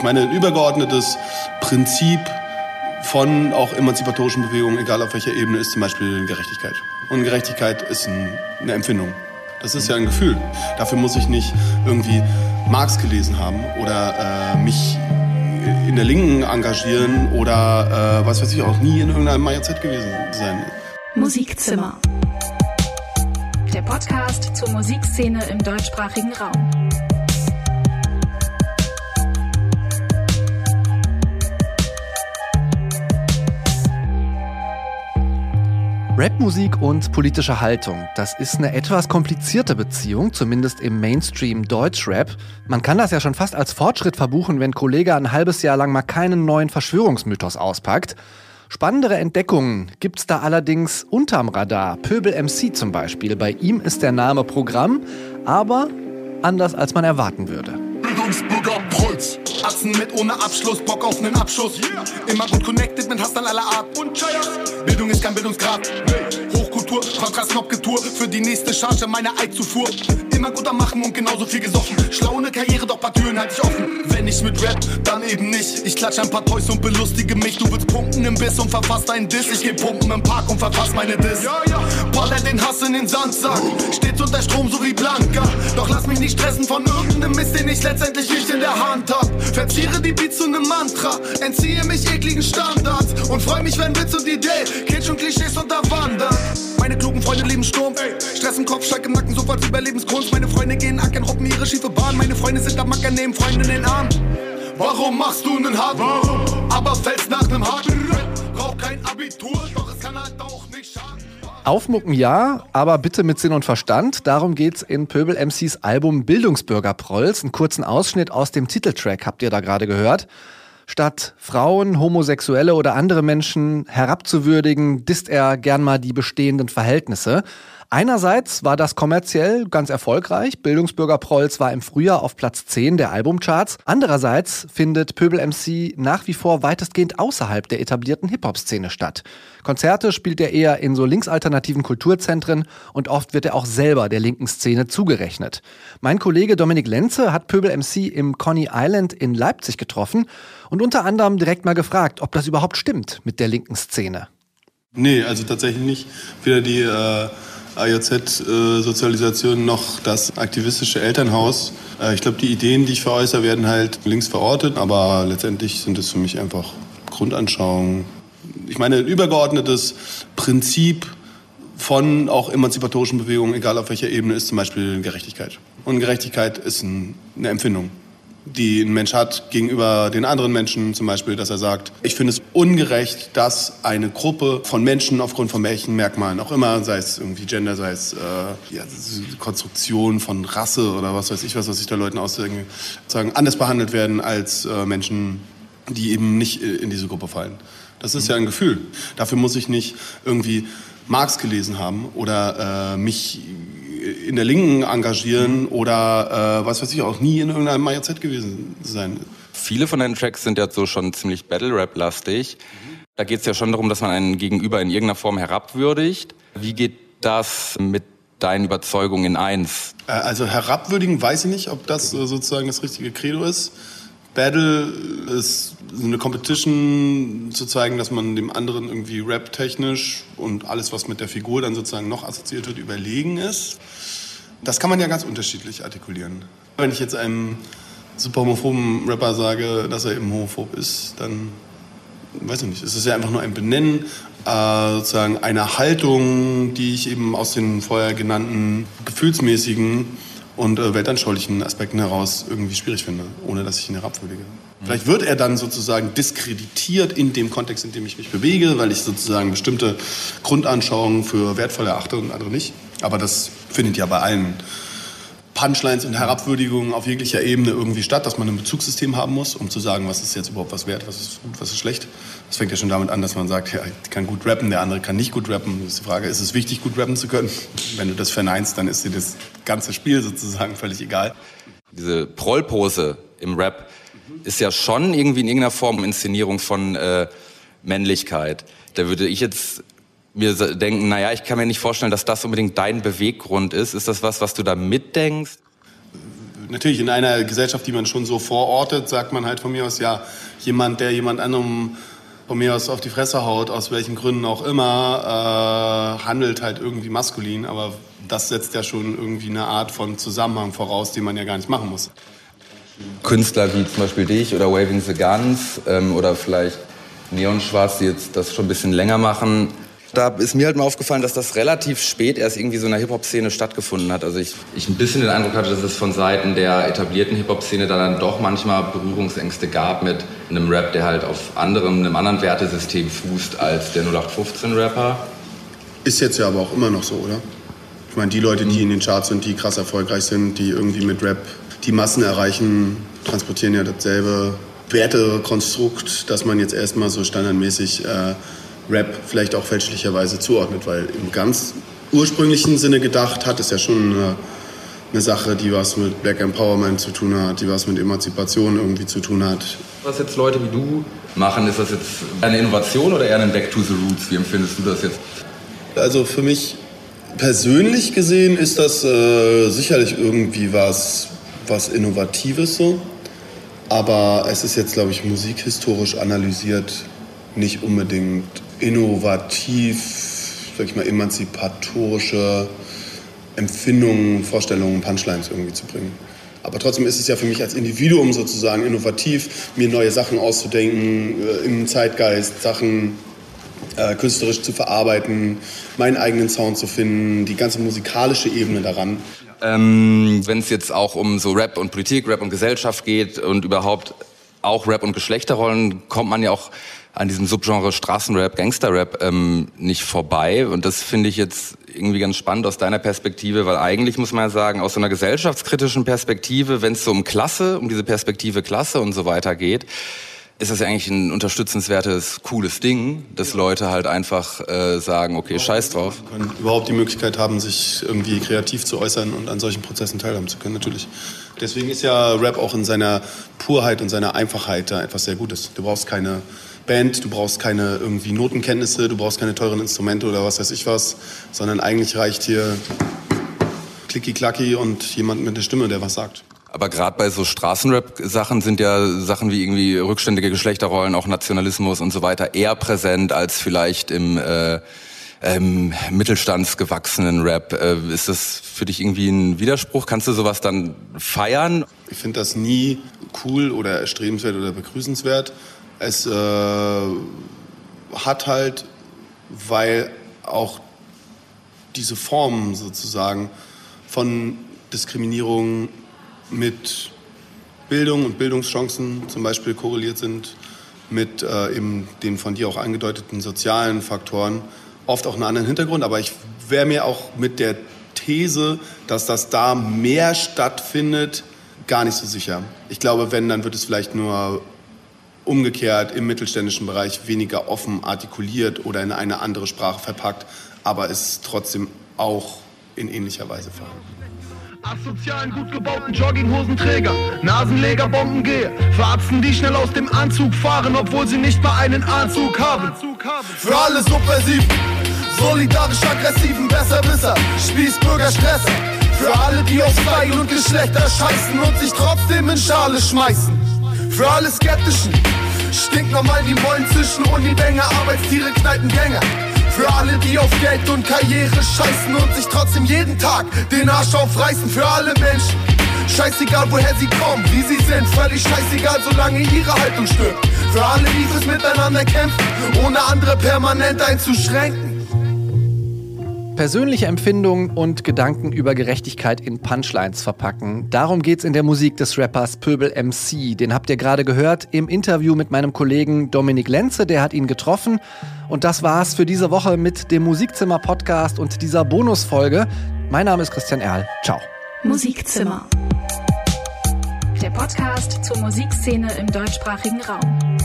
Ich meine, ein übergeordnetes Prinzip von auch emanzipatorischen Bewegungen, egal auf welcher Ebene, ist zum Beispiel Gerechtigkeit. Und Gerechtigkeit ist ein, eine Empfindung. Das ist ja ein Gefühl. Dafür muss ich nicht irgendwie Marx gelesen haben oder äh, mich in der Linken engagieren oder äh, was weiß ich auch nie in irgendeinem MAZ gewesen sein. Musikzimmer. Der Podcast zur Musikszene im deutschsprachigen Raum. Rapmusik und politische Haltung, das ist eine etwas komplizierte Beziehung, zumindest im Mainstream Deutschrap. Man kann das ja schon fast als Fortschritt verbuchen, wenn Kollege ein halbes Jahr lang mal keinen neuen Verschwörungsmythos auspackt. Spannendere Entdeckungen gibt's da allerdings unterm Radar. Pöbel MC zum Beispiel. Bei ihm ist der Name Programm, aber anders als man erwarten würde. Bildungsbürger Prolz. Atzen mit ohne Abschluss, Bock auf nen Abschuss. Immer gut connected mit Hustlern aller Art. Und Bildung ist kein Bildungsgrad. Hochkultur, Kontrast-Knopfgetue. Für die nächste Charge meine Eidzufuhr. Immer gut am Machen und genauso viel gesoffen. Schlau ne Karriere, doch paar Türen halt ich offen. Wenn ich mit Rap, dann eben nicht. Ich klatsch ein paar Toys und belustige mich. Du willst pumpen im Biss und verfasst einen Diss. Ich geh pumpen im Park und verfass meine Diss. Ja, ja. Baller den Hass in den Sandsack. Steht unter Strom so wie Blanca. Doch lass mich nicht stressen von irgendeinem Mist, den ich letztendlich nicht in der Hand hab. Verziere die Beats zu nem Mantra. Entziehe mich ekligen Standards. Und freu mich, wenn Witz und Idee Kitsch und Klischees unterwandern. Meine klugen Freunde lieben Sturm. Stress im Kopf, Schreck im Nacken, sofort Überlebenskunst. Meine Freunde gehen ackern, hoppen ihre schiefe Bahn. Meine Freunde sind am Macker, nehmen Freunde in den Arm. Warum machst du nen harten? Warum? Aber fällst nach nem harten Brauch kein Abitur, doch es kann halt auch nicht schaden. Aufmucken ja, aber bitte mit Sinn und Verstand. Darum geht's in Pöbel MCs Album Bildungsbürger Prolls. Einen kurzen Ausschnitt aus dem Titeltrack habt ihr da gerade gehört. Statt Frauen, Homosexuelle oder andere Menschen herabzuwürdigen, disst er gern mal die bestehenden Verhältnisse. Einerseits war das kommerziell ganz erfolgreich. Bildungsbürger Prolls war im Frühjahr auf Platz 10 der Albumcharts. Andererseits findet Pöbel MC nach wie vor weitestgehend außerhalb der etablierten Hip-Hop-Szene statt. Konzerte spielt er eher in so linksalternativen Kulturzentren und oft wird er auch selber der linken Szene zugerechnet. Mein Kollege Dominik Lenze hat Pöbel MC im Coney Island in Leipzig getroffen und unter anderem direkt mal gefragt, ob das überhaupt stimmt mit der linken Szene. Nee, also tatsächlich nicht. Weder die äh, AJZ-Sozialisation noch das aktivistische Elternhaus. Äh, ich glaube, die Ideen, die ich veräußere, werden halt links verortet, aber letztendlich sind es für mich einfach Grundanschauungen. Ich meine, ein übergeordnetes Prinzip von auch emanzipatorischen Bewegungen, egal auf welcher Ebene, ist zum Beispiel Gerechtigkeit. Und Gerechtigkeit ist ein, eine Empfindung die ein Mensch hat gegenüber den anderen Menschen, zum Beispiel, dass er sagt, ich finde es ungerecht, dass eine Gruppe von Menschen aufgrund von welchen Merkmalen auch immer, sei es irgendwie Gender, sei es äh, ja, Konstruktion von Rasse oder was weiß ich was, was sich da Leuten aussagen, sagen, anders behandelt werden als äh, Menschen, die eben nicht äh, in diese Gruppe fallen. Das ist ja ein Gefühl. Dafür muss ich nicht irgendwie Marx gelesen haben oder äh, mich in der Linken engagieren oder äh, was weiß ich auch nie in irgendeinem MAZ gewesen sein. Viele von deinen Tracks sind ja so schon ziemlich Battle-Rap-lastig. Da geht es ja schon darum, dass man einen Gegenüber in irgendeiner Form herabwürdigt. Wie geht das mit deinen Überzeugungen in eins? Äh, also herabwürdigen weiß ich nicht, ob das äh, sozusagen das richtige Credo ist. Battle ist eine Competition zu zeigen, dass man dem anderen irgendwie rap-technisch und alles, was mit der Figur dann sozusagen noch assoziiert wird, überlegen ist. Das kann man ja ganz unterschiedlich artikulieren. Wenn ich jetzt einem super homophoben Rapper sage, dass er eben homophob ist, dann weiß ich nicht. Es ist ja einfach nur ein Benennen äh, sozusagen einer Haltung, die ich eben aus den vorher genannten gefühlsmäßigen und äh, weltanschaulichen Aspekten heraus irgendwie schwierig finde, ohne dass ich ihn herabwürdige. Vielleicht wird er dann sozusagen diskreditiert in dem Kontext, in dem ich mich bewege, weil ich sozusagen bestimmte Grundanschauungen für wertvoll erachte und andere nicht. Aber das findet ja bei allen Punchlines und Herabwürdigungen auf jeglicher Ebene irgendwie statt, dass man ein Bezugssystem haben muss, um zu sagen, was ist jetzt überhaupt was wert, was ist gut, was ist schlecht. Das fängt ja schon damit an, dass man sagt, ja, ich kann gut rappen, der andere kann nicht gut rappen. Das ist die Frage, ist es wichtig, gut rappen zu können? Wenn du das verneinst, dann ist dir das ganze Spiel sozusagen völlig egal. Diese Prollpose im Rap ist ja schon irgendwie in irgendeiner Form Inszenierung von äh, Männlichkeit. Da würde ich jetzt mir denken, naja, ich kann mir nicht vorstellen, dass das unbedingt dein Beweggrund ist. Ist das was, was du da mitdenkst? natürlich in einer Gesellschaft, die man schon so vorortet, sagt man halt von mir aus, ja, jemand, der jemand anderem von mir aus auf die Fresse haut, aus welchen Gründen auch immer, äh, handelt halt irgendwie maskulin, aber das setzt ja schon irgendwie eine Art von Zusammenhang voraus, den man ja gar nicht machen muss. Künstler wie zum Beispiel dich oder Waving the Guns ähm, oder vielleicht Neon Schwarz, die jetzt das schon ein bisschen länger machen, da ist mir halt mal aufgefallen, dass das relativ spät erst irgendwie so in der Hip-Hop-Szene stattgefunden hat. Also ich, ich ein bisschen den Eindruck hatte, dass es von Seiten der etablierten Hip-Hop-Szene da dann doch manchmal Berührungsängste gab mit einem Rap, der halt auf anderem, einem anderen Wertesystem fußt als der 0815-Rapper. Ist jetzt ja aber auch immer noch so, oder? Ich meine, die Leute, die in den Charts sind, die krass erfolgreich sind, die irgendwie mit Rap die Massen erreichen, transportieren ja dasselbe Wertekonstrukt, dass man jetzt erstmal so standardmäßig äh, Rap vielleicht auch fälschlicherweise zuordnet, weil im ganz ursprünglichen Sinne gedacht hat es ja schon eine, eine, Sache, die was mit Black Empowerment zu tun hat, die was mit Emanzipation irgendwie zu tun hat. Was jetzt Leute wie du machen, ist das jetzt eine Innovation oder eher ein Back to the Roots? Wie empfindest du das jetzt? Also für mich persönlich gesehen ist das äh, sicherlich irgendwie was, was Innovatives so. Aber es ist jetzt, glaube ich, musikhistorisch analysiert nicht unbedingt innovativ, sag ich mal, emanzipatorische Empfindungen, Vorstellungen, Punchlines irgendwie zu bringen. Aber trotzdem ist es ja für mich als Individuum sozusagen innovativ, mir neue Sachen auszudenken, äh, im Zeitgeist Sachen äh, künstlerisch zu verarbeiten, meinen eigenen Sound zu finden, die ganze musikalische Ebene daran. Ähm, Wenn es jetzt auch um so Rap und Politik, Rap und Gesellschaft geht und überhaupt auch Rap und Geschlechterrollen, kommt man ja auch an diesem Subgenre Straßenrap, Gangsterrap ähm, nicht vorbei. Und das finde ich jetzt irgendwie ganz spannend aus deiner Perspektive, weil eigentlich muss man ja sagen, aus so einer gesellschaftskritischen Perspektive, wenn es so um Klasse, um diese Perspektive Klasse und so weiter geht, ist das ja eigentlich ein unterstützenswertes, cooles Ding, dass Leute halt einfach äh, sagen, okay, scheiß drauf. Können überhaupt die Möglichkeit haben, sich irgendwie kreativ zu äußern und an solchen Prozessen teilhaben zu können, natürlich. Deswegen ist ja Rap auch in seiner Purheit und seiner Einfachheit da etwas sehr Gutes. Du brauchst keine Band, du brauchst keine irgendwie Notenkenntnisse, du brauchst keine teuren Instrumente oder was weiß ich was, sondern eigentlich reicht hier Klicki-Klacki und jemand mit der Stimme, der was sagt. Aber gerade bei so Straßenrap-Sachen sind ja Sachen wie irgendwie rückständige Geschlechterrollen, auch Nationalismus und so weiter eher präsent als vielleicht im äh, ähm, mittelstandsgewachsenen Rap. Äh, ist das für dich irgendwie ein Widerspruch? Kannst du sowas dann feiern? Ich finde das nie cool oder erstrebenswert oder begrüßenswert. Es äh, hat halt, weil auch diese Formen sozusagen von Diskriminierung mit Bildung und Bildungschancen zum Beispiel korreliert sind, mit äh, eben den von dir auch angedeuteten sozialen Faktoren, oft auch einen anderen Hintergrund. Aber ich wäre mir auch mit der These, dass das da mehr stattfindet, gar nicht so sicher. Ich glaube, wenn, dann wird es vielleicht nur umgekehrt im mittelständischen Bereich weniger offen artikuliert oder in eine andere Sprache verpackt, aber ist trotzdem auch in ähnlicher Weise vorhanden. Asozialen, gut gebauten Jogginghosenträger, Nasenleger, Bombengeher, Verarzten, die schnell aus dem Anzug fahren, obwohl sie nicht mal einen Anzug haben. Für alle subversiven, solidarisch aggressiven Besserwisser, Spießbürger, Stresser. Für alle, die auf Style und Geschlechter scheißen und sich trotzdem in Schale schmeißen. Für alle Skeptischen, stinknormal die Mollen zwischen Unibänger, Arbeitstiere, Kneipengänger. Für alle, die auf Geld und Karriere scheißen und sich trotzdem jeden Tag den Arsch aufreißen. Für alle Menschen. Scheißegal, woher sie kommen, wie sie sind, völlig scheißegal, solange ihre Haltung stimmt. Für alle, die fürs Miteinander kämpfen, ohne andere permanent einzuschränken. Persönliche Empfindungen und Gedanken über Gerechtigkeit in Punchlines verpacken. Darum geht's in der Musik des Rappers Pöbel MC. Den habt ihr gerade gehört im Interview mit meinem Kollegen Dominik Lenze, der hat ihn getroffen. Und das war's für diese Woche mit dem Musikzimmer Podcast und dieser Bonusfolge. Mein Name ist Christian Erl. Ciao. Musikzimmer. Der Podcast zur Musikszene im deutschsprachigen Raum.